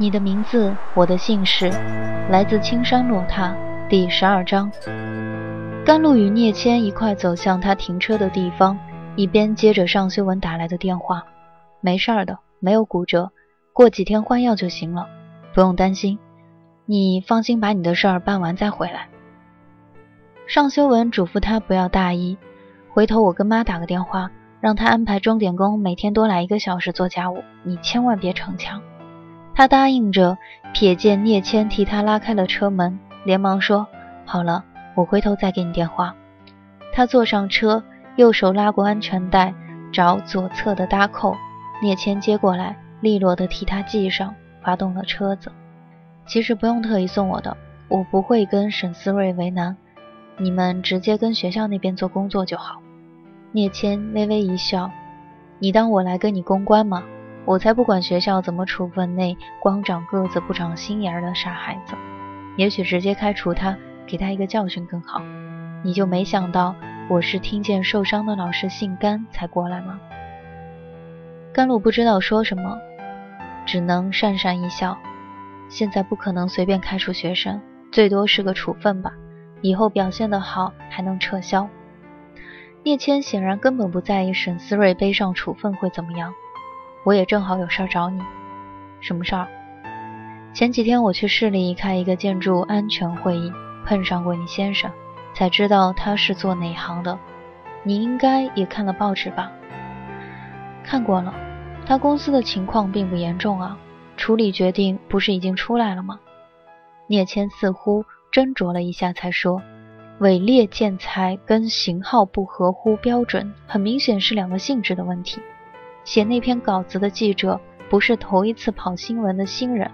你的名字，我的姓氏，来自青山落踏第十二章。甘露与聂谦一块走向他停车的地方，一边接着尚修文打来的电话。没事儿的，没有骨折，过几天换药就行了，不用担心。你放心把你的事儿办完再回来。尚修文嘱咐他不要大意，回头我跟妈打个电话，让他安排钟点工每天多来一个小时做家务，你千万别逞强。他答应着，瞥见聂谦替他拉开了车门，连忙说：“好了。”我回头再给你电话。他坐上车，右手拉过安全带，找左侧的搭扣。聂谦接过来，利落地替他系上，发动了车子。其实不用特意送我的，我不会跟沈思睿为难，你们直接跟学校那边做工作就好。聂谦微微一笑：“你当我来跟你公关吗？我才不管学校怎么处分那光长个子不长心眼儿的傻孩子，也许直接开除他。”给他一个教训更好，你就没想到我是听见受伤的老师姓甘才过来吗？甘露不知道说什么，只能讪讪一笑。现在不可能随便开除学生，最多是个处分吧，以后表现得好还能撤销。聂谦显然根本不在意沈思睿背上处分会怎么样。我也正好有事儿找你，什么事儿？前几天我去市里开一个建筑安全会议。碰上过你先生，才知道他是做哪行的。你应该也看了报纸吧？看过了，他公司的情况并不严重啊。处理决定不是已经出来了吗？聂谦似乎斟酌了一下，才说：“伪劣建材跟型号不合乎标准，很明显是两个性质的问题。写那篇稿子的记者不是头一次跑新闻的新人，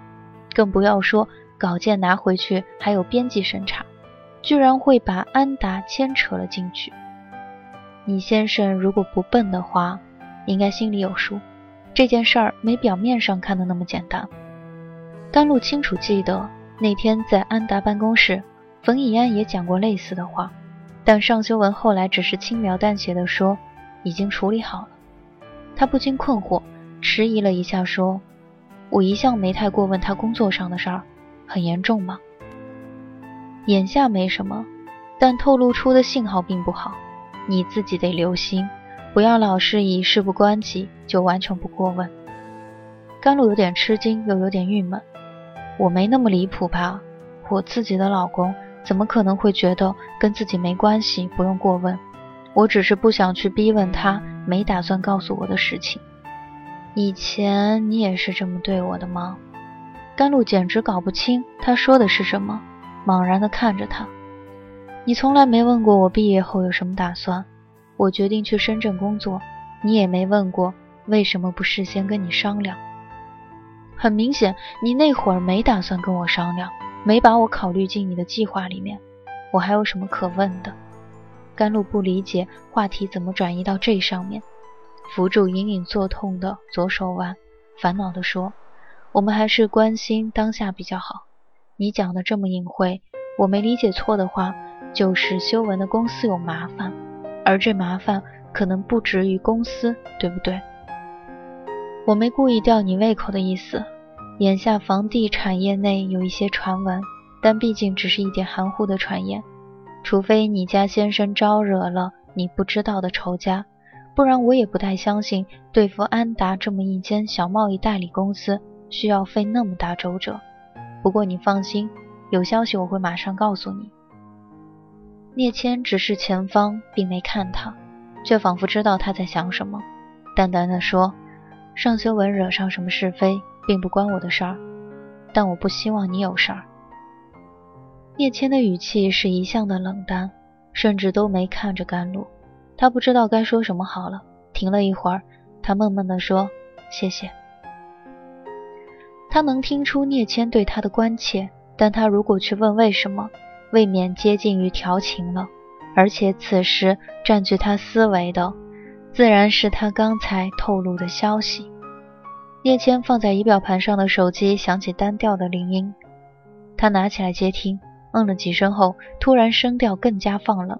更不要说……”稿件拿回去还有编辑审查，居然会把安达牵扯了进去。你先生如果不笨的话，应该心里有数。这件事儿没表面上看的那么简单。甘露清楚记得那天在安达办公室，冯以安也讲过类似的话，但尚修文后来只是轻描淡写的说已经处理好了。他不禁困惑，迟疑了一下说：“我一向没太过问他工作上的事儿。”很严重吗？眼下没什么，但透露出的信号并不好，你自己得留心，不要老是以事不关己就完全不过问。甘露有点吃惊，又有点郁闷。我没那么离谱吧？我自己的老公怎么可能会觉得跟自己没关系，不用过问？我只是不想去逼问他没打算告诉我的事情。以前你也是这么对我的吗？甘露简直搞不清他说的是什么，茫然地看着他。你从来没问过我毕业后有什么打算，我决定去深圳工作，你也没问过为什么不事先跟你商量。很明显，你那会儿没打算跟我商量，没把我考虑进你的计划里面。我还有什么可问的？甘露不理解话题怎么转移到这上面，扶住隐隐作痛的左手腕，烦恼地说。我们还是关心当下比较好。你讲的这么隐晦，我没理解错的话，就是修文的公司有麻烦，而这麻烦可能不止于公司，对不对？我没故意吊你胃口的意思。眼下房地产业内有一些传闻，但毕竟只是一点含糊的传言。除非你家先生招惹了你不知道的仇家，不然我也不太相信对付安达这么一间小贸易代理公司。需要费那么大周折，不过你放心，有消息我会马上告诉你。聂谦直视前方，并没看他，却仿佛知道他在想什么，淡淡的说：“尚修文惹上什么是非，并不关我的事儿，但我不希望你有事儿。”聂谦的语气是一向的冷淡，甚至都没看着甘露。他不知道该说什么好了，停了一会儿，他闷闷地说：“谢谢。”他能听出聂谦对他的关切，但他如果去问为什么，未免接近于调情了。而且此时占据他思维的，自然是他刚才透露的消息。聂谦放在仪表盘上的手机响起单调的铃音，他拿起来接听。嗯了几声后，突然声调更加放冷：“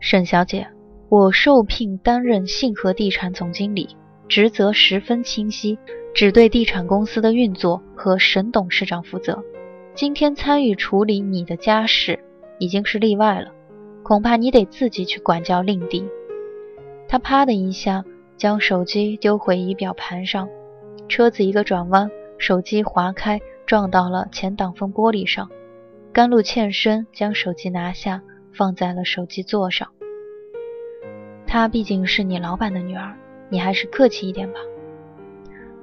沈小姐，我受聘担任信和地产总经理，职责十分清晰，只对地产公司的运作和沈董事长负责。今天参与处理你的家事已经是例外了，恐怕你得自己去管教令弟。”他啪的一下将手机丢回仪表盘上，车子一个转弯，手机划开，撞到了前挡风玻璃上。甘露欠身，将手机拿下，放在了手机座上。她毕竟是你老板的女儿，你还是客气一点吧。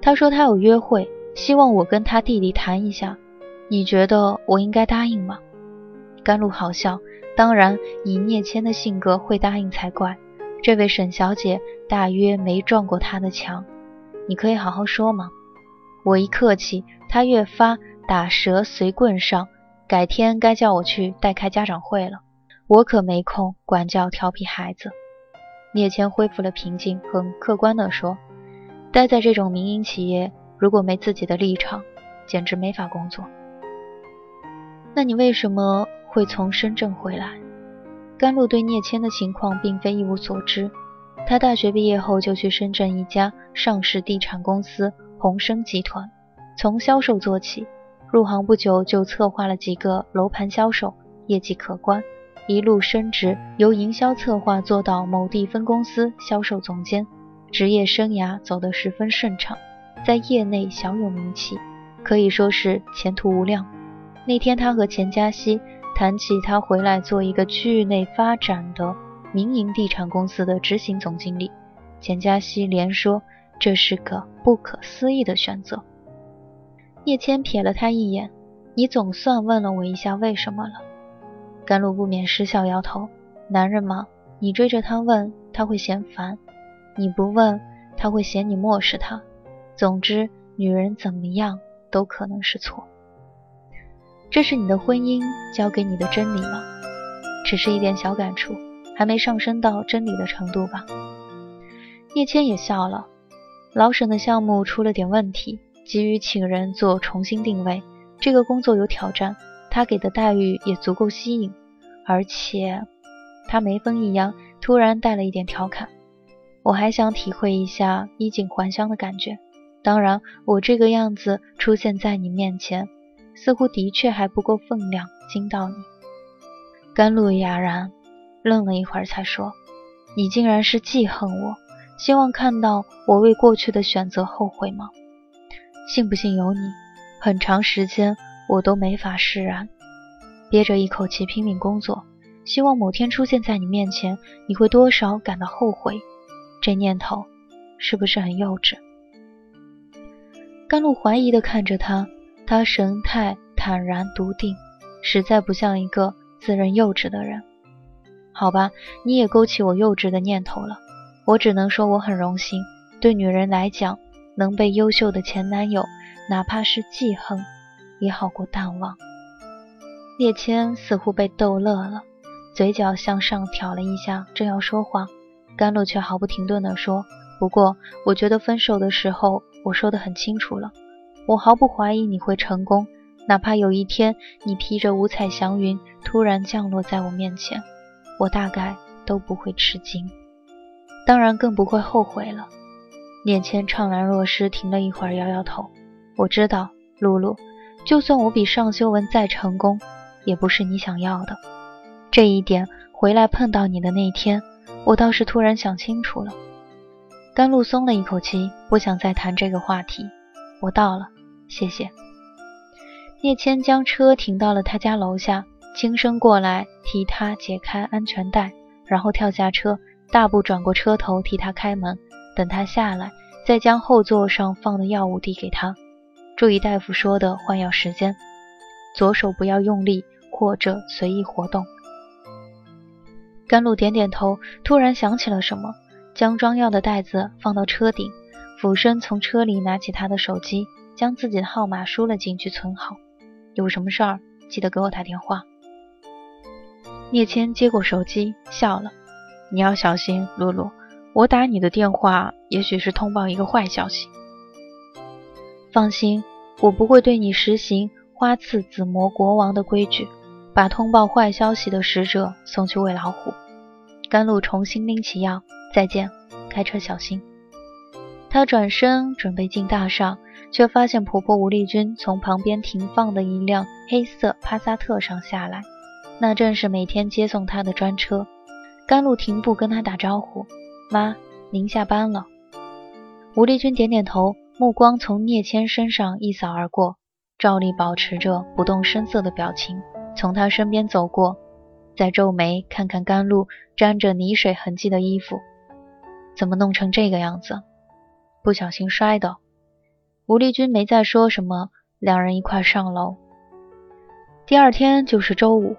他说他有约会，希望我跟他弟弟谈一下，你觉得我应该答应吗？甘露好笑，当然以聂谦的性格会答应才怪。这位沈小姐大约没撞过他的墙，你可以好好说吗？我一客气，他越发打蛇随棍上。改天该叫我去代开家长会了，我可没空管教调皮孩子。聂谦恢复了平静，很客观地说：“待在这种民营企业，如果没自己的立场，简直没法工作。”那你为什么会从深圳回来？甘露对聂谦的情况并非一无所知，他大学毕业后就去深圳一家上市地产公司鸿升集团，从销售做起。入行不久就策划了几个楼盘销售，业绩可观，一路升职，由营销策划做到某地分公司销售总监，职业生涯走得十分顺畅，在业内小有名气，可以说是前途无量。那天他和钱嘉熙谈起他回来做一个区域内发展的民营地产公司的执行总经理，钱嘉熙连说这是个不可思议的选择。叶谦瞥了他一眼：“你总算问了我一下为什么了。”甘露不免失笑摇头：“男人嘛，你追着他问，他会嫌烦；你不问，他会嫌你漠视他。总之，女人怎么样都可能是错。这是你的婚姻教给你的真理吗？只是一点小感触，还没上升到真理的程度吧？”叶谦也笑了：“老沈的项目出了点问题。”急于请人做重新定位，这个工作有挑战，他给的待遇也足够吸引，而且他眉峰一扬，突然带了一点调侃。我还想体会一下衣锦还乡的感觉，当然，我这个样子出现在你面前，似乎的确还不够分量惊到你。甘露哑然，愣了一会儿，才说：“你竟然是记恨我，希望看到我为过去的选择后悔吗？”信不信由你，很长时间我都没法释然，憋着一口气拼命工作，希望某天出现在你面前，你会多少感到后悔。这念头是不是很幼稚？甘露怀疑地看着他，他神态坦然笃定，实在不像一个自认幼稚的人。好吧，你也勾起我幼稚的念头了，我只能说我很荣幸。对女人来讲。能被优秀的前男友，哪怕是记恨，也好过淡忘。叶谦似乎被逗乐了，嘴角向上挑了一下，正要说话，甘露却毫不停顿地说：“不过，我觉得分手的时候我说得很清楚了，我毫不怀疑你会成功，哪怕有一天你披着五彩祥云突然降落在我面前，我大概都不会吃惊，当然更不会后悔了。”面前怅然若失，停了一会儿，摇摇头。我知道，露露，就算我比尚修文再成功，也不是你想要的。这一点，回来碰到你的那天，我倒是突然想清楚了。甘露松了一口气，不想再谈这个话题。我到了，谢谢。聂谦将车停到了他家楼下，轻声过来替他解开安全带，然后跳下车，大步转过车头替他开门。等他下来，再将后座上放的药物递给他。注意大夫说的换药时间，左手不要用力或者随意活动。甘露点点头，突然想起了什么，将装药的袋子放到车顶，俯身从车里拿起他的手机，将自己的号码输了进去，存好。有什么事儿记得给我打电话。聂谦接过手机，笑了：“你要小心，露露，我打你的电话，也许是通报一个坏消息。”放心，我不会对你实行花刺紫魔国王的规矩，把通报坏消息的使者送去喂老虎。甘露重新拎起药，再见，开车小心。他转身准备进大厦，却发现婆婆吴丽君从旁边停放的一辆黑色帕萨特上下来，那正是每天接送她的专车。甘露停步跟她打招呼：“妈，您下班了。”吴丽君点点头。目光从聂谦身上一扫而过，照例保持着不动声色的表情，从他身边走过，再皱眉看看甘露沾着泥水痕迹的衣服，怎么弄成这个样子？不小心摔的。吴丽君没再说什么，两人一块上楼。第二天就是周五，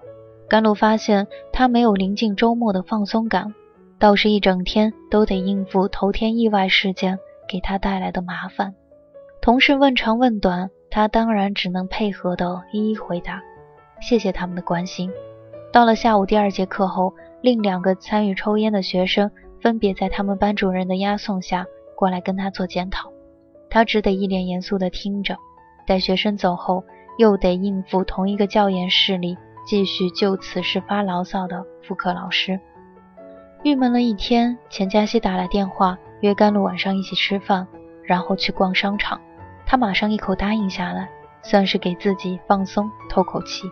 甘露发现他没有临近周末的放松感，倒是一整天都得应付头天意外事件。给他带来的麻烦，同事问长问短，他当然只能配合的一一回答。谢谢他们的关心。到了下午第二节课后，另两个参与抽烟的学生分别在他们班主任的押送下过来跟他做检讨，他只得一脸严肃地听着。待学生走后，又得应付同一个教研室里继续就此事发牢骚的副课老师。郁闷了一天，钱嘉熙打来电话。约甘露晚上一起吃饭，然后去逛商场。他马上一口答应下来，算是给自己放松透口气。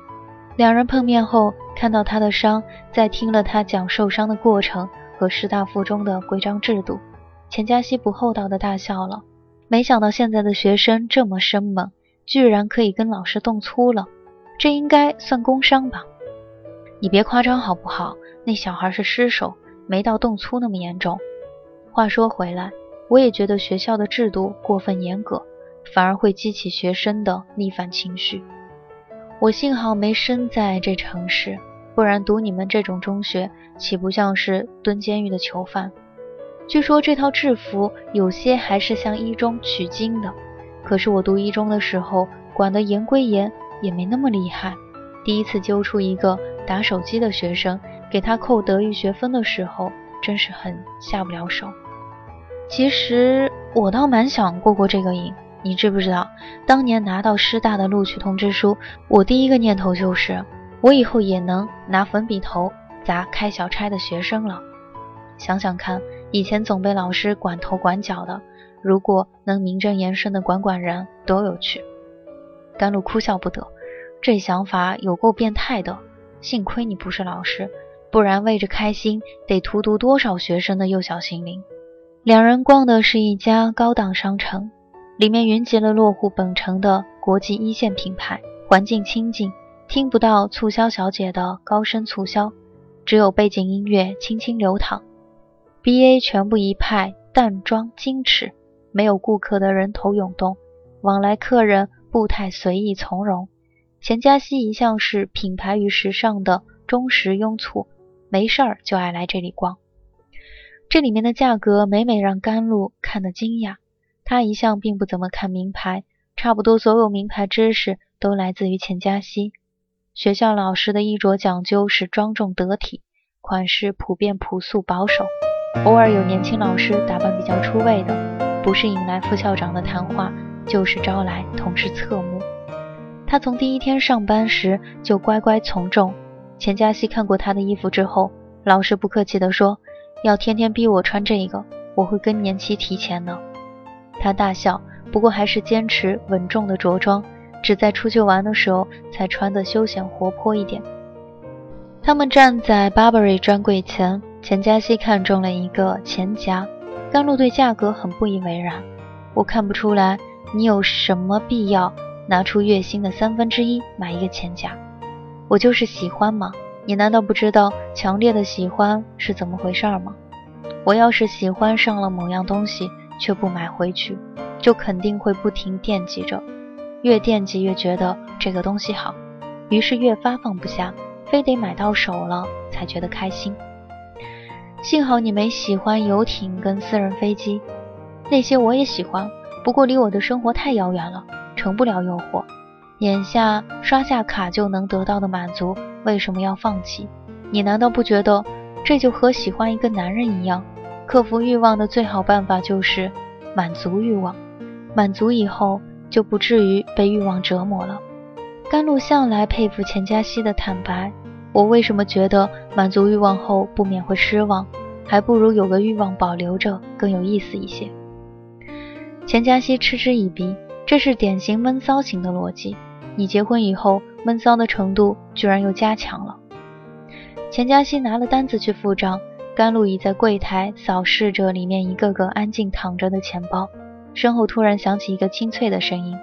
两人碰面后，看到他的伤，在听了他讲受伤的过程和师大附中的规章制度，钱嘉熙不厚道的大笑了。没想到现在的学生这么生猛，居然可以跟老师动粗了，这应该算工伤吧？你别夸张好不好？那小孩是失手，没到动粗那么严重。话说回来，我也觉得学校的制度过分严格，反而会激起学生的逆反情绪。我幸好没生在这城市，不然读你们这种中学，岂不像是蹲监狱的囚犯？据说这套制服有些还是向一中取经的，可是我读一中的时候，管得严归严，也没那么厉害。第一次揪出一个打手机的学生，给他扣德育学分的时候，真是很下不了手。其实我倒蛮想过过这个瘾，你知不知道？当年拿到师大的录取通知书，我第一个念头就是，我以后也能拿粉笔头砸开小差的学生了。想想看，以前总被老师管头管脚的，如果能名正言顺的管管人，多有趣！甘露哭笑不得，这想法有够变态的。幸亏你不是老师，不然为着开心，得荼毒多少学生的幼小心灵。两人逛的是一家高档商城，里面云集了落户本城的国际一线品牌，环境清静，听不到促销小姐的高声促销，只有背景音乐轻轻流淌。B A 全部一派淡妆矜持，没有顾客的人头涌动，往来客人步态随意从容。钱嘉熙一向是品牌与时尚的忠实拥簇，没事儿就爱来这里逛。这里面的价格每每让甘露看得惊讶。他一向并不怎么看名牌，差不多所有名牌知识都来自于钱嘉熙。学校老师的衣着讲究是庄重得体，款式普遍朴素保守，偶尔有年轻老师打扮比较出位的，不是引来副校长的谈话，就是招来同事侧目。他从第一天上班时就乖乖从众。钱嘉熙看过他的衣服之后，老是不客气地说。要天天逼我穿这个，我会更年期提前的。他大笑，不过还是坚持稳重的着装，只在出去玩的时候才穿得休闲活泼一点。他们站在 Burberry 专柜前，钱嘉熙看中了一个钱夹，甘露对价格很不以为然。我看不出来你有什么必要拿出月薪的三分之一买一个钱夹。我就是喜欢嘛，你难道不知道强烈的喜欢是怎么回事吗？我要是喜欢上了某样东西却不买回去，就肯定会不停惦记着，越惦记越觉得这个东西好，于是越发放不下，非得买到手了才觉得开心。幸好你没喜欢游艇跟私人飞机，那些我也喜欢，不过离我的生活太遥远了，成不了诱惑。眼下刷下卡就能得到的满足，为什么要放弃？你难道不觉得这就和喜欢一个男人一样？克服欲望的最好办法就是满足欲望，满足以后就不至于被欲望折磨了。甘露向来佩服钱嘉熙的坦白。我为什么觉得满足欲望后不免会失望？还不如有个欲望保留着更有意思一些。钱嘉熙嗤之以鼻，这是典型闷骚型的逻辑。你结婚以后闷骚的程度居然又加强了。钱嘉熙拿了单子去付账，甘露已在柜台扫视着里面一个个安静躺着的钱包，身后突然响起一个清脆的声音：“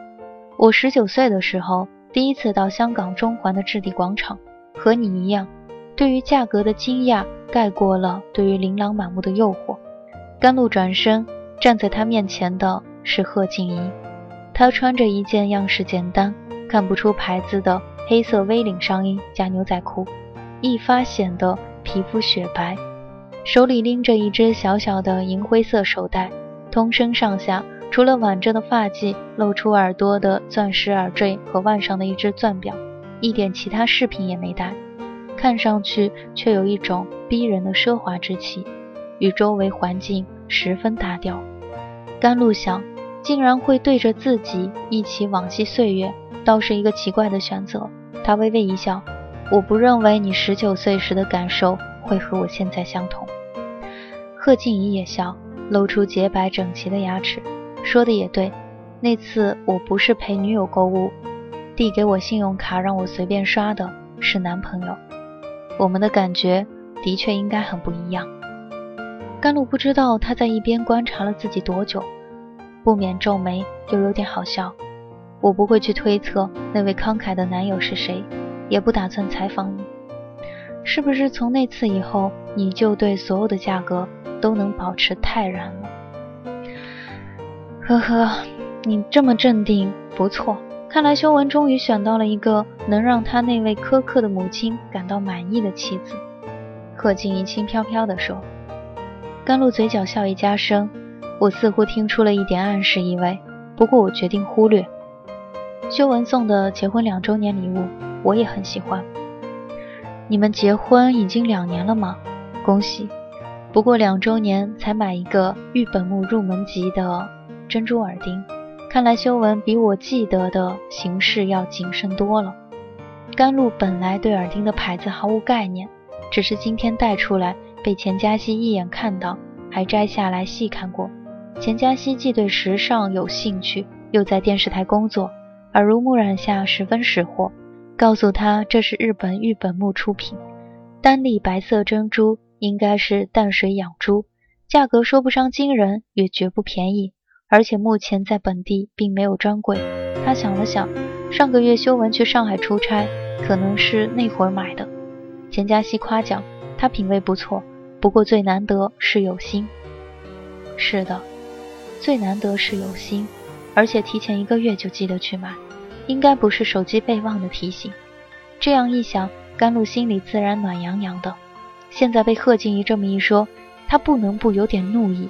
我十九岁的时候第一次到香港中环的置地广场。”和你一样，对于价格的惊讶盖过了对于琳琅满目的诱惑。甘露转身，站在他面前的是贺静怡。她穿着一件样式简单、看不出牌子的黑色 V 领上衣加牛仔裤，一发显得皮肤雪白，手里拎着一只小小的银灰色手袋，通身上下除了挽着的发髻、露出耳朵的钻石耳坠和腕上的一只钻表。一点其他饰品也没带，看上去却有一种逼人的奢华之气，与周围环境十分搭调。甘露想，竟然会对着自己忆起往昔岁月，倒是一个奇怪的选择。他微微一笑，我不认为你十九岁时的感受会和我现在相同。贺静怡也笑，露出洁白整齐的牙齿，说的也对，那次我不是陪女友购物。递给我信用卡让我随便刷的是男朋友，我们的感觉的确应该很不一样。甘露不知道他在一边观察了自己多久，不免皱眉，又有点好笑。我不会去推测那位慷慨的男友是谁，也不打算采访你。是不是从那次以后，你就对所有的价格都能保持泰然了？呵呵，你这么镇定，不错。看来修文终于选到了一个能让他那位苛刻的母亲感到满意的妻子。贺静怡轻飘飘地说。甘露嘴角笑意加深，我似乎听出了一点暗示意味，不过我决定忽略。修文送的结婚两周年礼物，我也很喜欢。你们结婚已经两年了吗？恭喜！不过两周年才买一个玉本木入门级的珍珠耳钉。看来修文比我记得的形式要谨慎多了。甘露本来对耳钉的牌子毫无概念，只是今天带出来被钱嘉熙一眼看到，还摘下来细看过。钱嘉熙既对时尚有兴趣，又在电视台工作，耳濡目染下十分识货，告诉他这是日本玉本木出品，单粒白色珍珠，应该是淡水养珠，价格说不上惊人，也绝不便宜。而且目前在本地并没有专柜。他想了想，上个月修文去上海出差，可能是那会儿买的。钱嘉熙夸奖他品味不错，不过最难得是有心。是的，最难得是有心，而且提前一个月就记得去买，应该不是手机备忘的提醒。这样一想，甘露心里自然暖洋洋的。现在被贺静怡这么一说，他不能不有点怒意。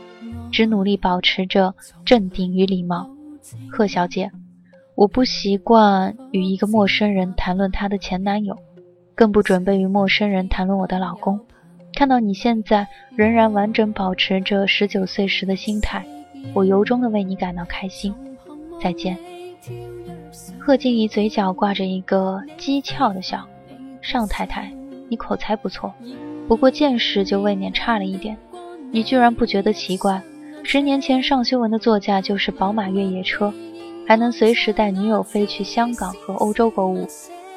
只努力保持着镇定与礼貌，贺小姐，我不习惯与一个陌生人谈论她的前男友，更不准备与陌生人谈论我的老公。看到你现在仍然完整保持着十九岁时的心态，我由衷的为你感到开心。再见。贺静怡嘴角挂着一个讥诮的笑，尚太太，你口才不错，不过见识就未免差了一点。你居然不觉得奇怪？十年前尚修文的座驾就是宝马越野车，还能随时带女友飞去香港和欧洲购物，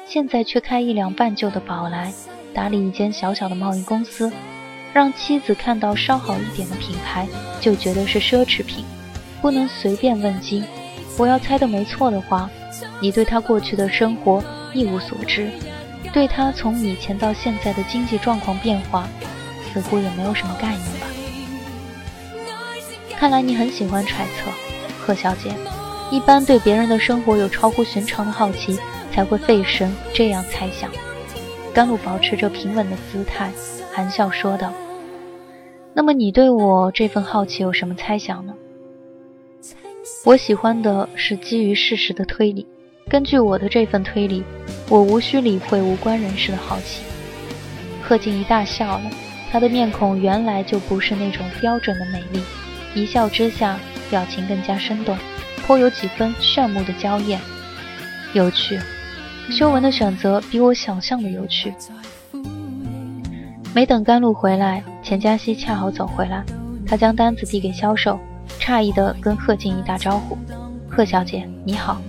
现在却开一辆半旧的宝来，打理一间小小的贸易公司，让妻子看到稍好一点的品牌就觉得是奢侈品，不能随便问津。我要猜的没错的话，你对他过去的生活一无所知，对他从以前到现在的经济状况变化，似乎也没有什么概念吧？看来你很喜欢揣测，贺小姐。一般对别人的生活有超乎寻常的好奇，才会费神这样猜想。甘露保持着平稳的姿态，含笑说道：“那么你对我这份好奇有什么猜想呢？”我喜欢的是基于事实的推理。根据我的这份推理，我无需理会无关人士的好奇。贺静怡大笑了，她的面孔原来就不是那种标准的美丽，一笑之下，表情更加生动。颇有几分炫目的娇艳，有趣。修文的选择比我想象的有趣。没等甘露回来，钱嘉熙恰好走回来，他将单子递给销售，诧异地跟贺静怡打招呼：“贺小姐，你好，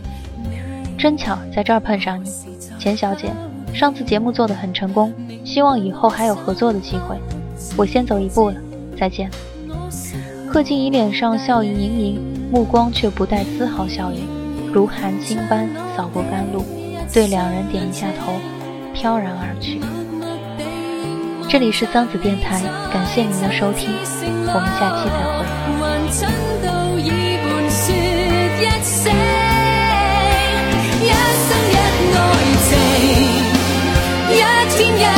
真巧在这儿碰上你。钱小姐，上次节目做得很成功，希望以后还有合作的机会。我先走一步了，再见。”贺静怡脸上笑意盈盈。目光却不带丝毫笑意，如寒星般扫过甘露，对两人点一下头，飘然而去。这里是桑子电台，感谢您的收听，我们下期再会。一生一爱情，一天一。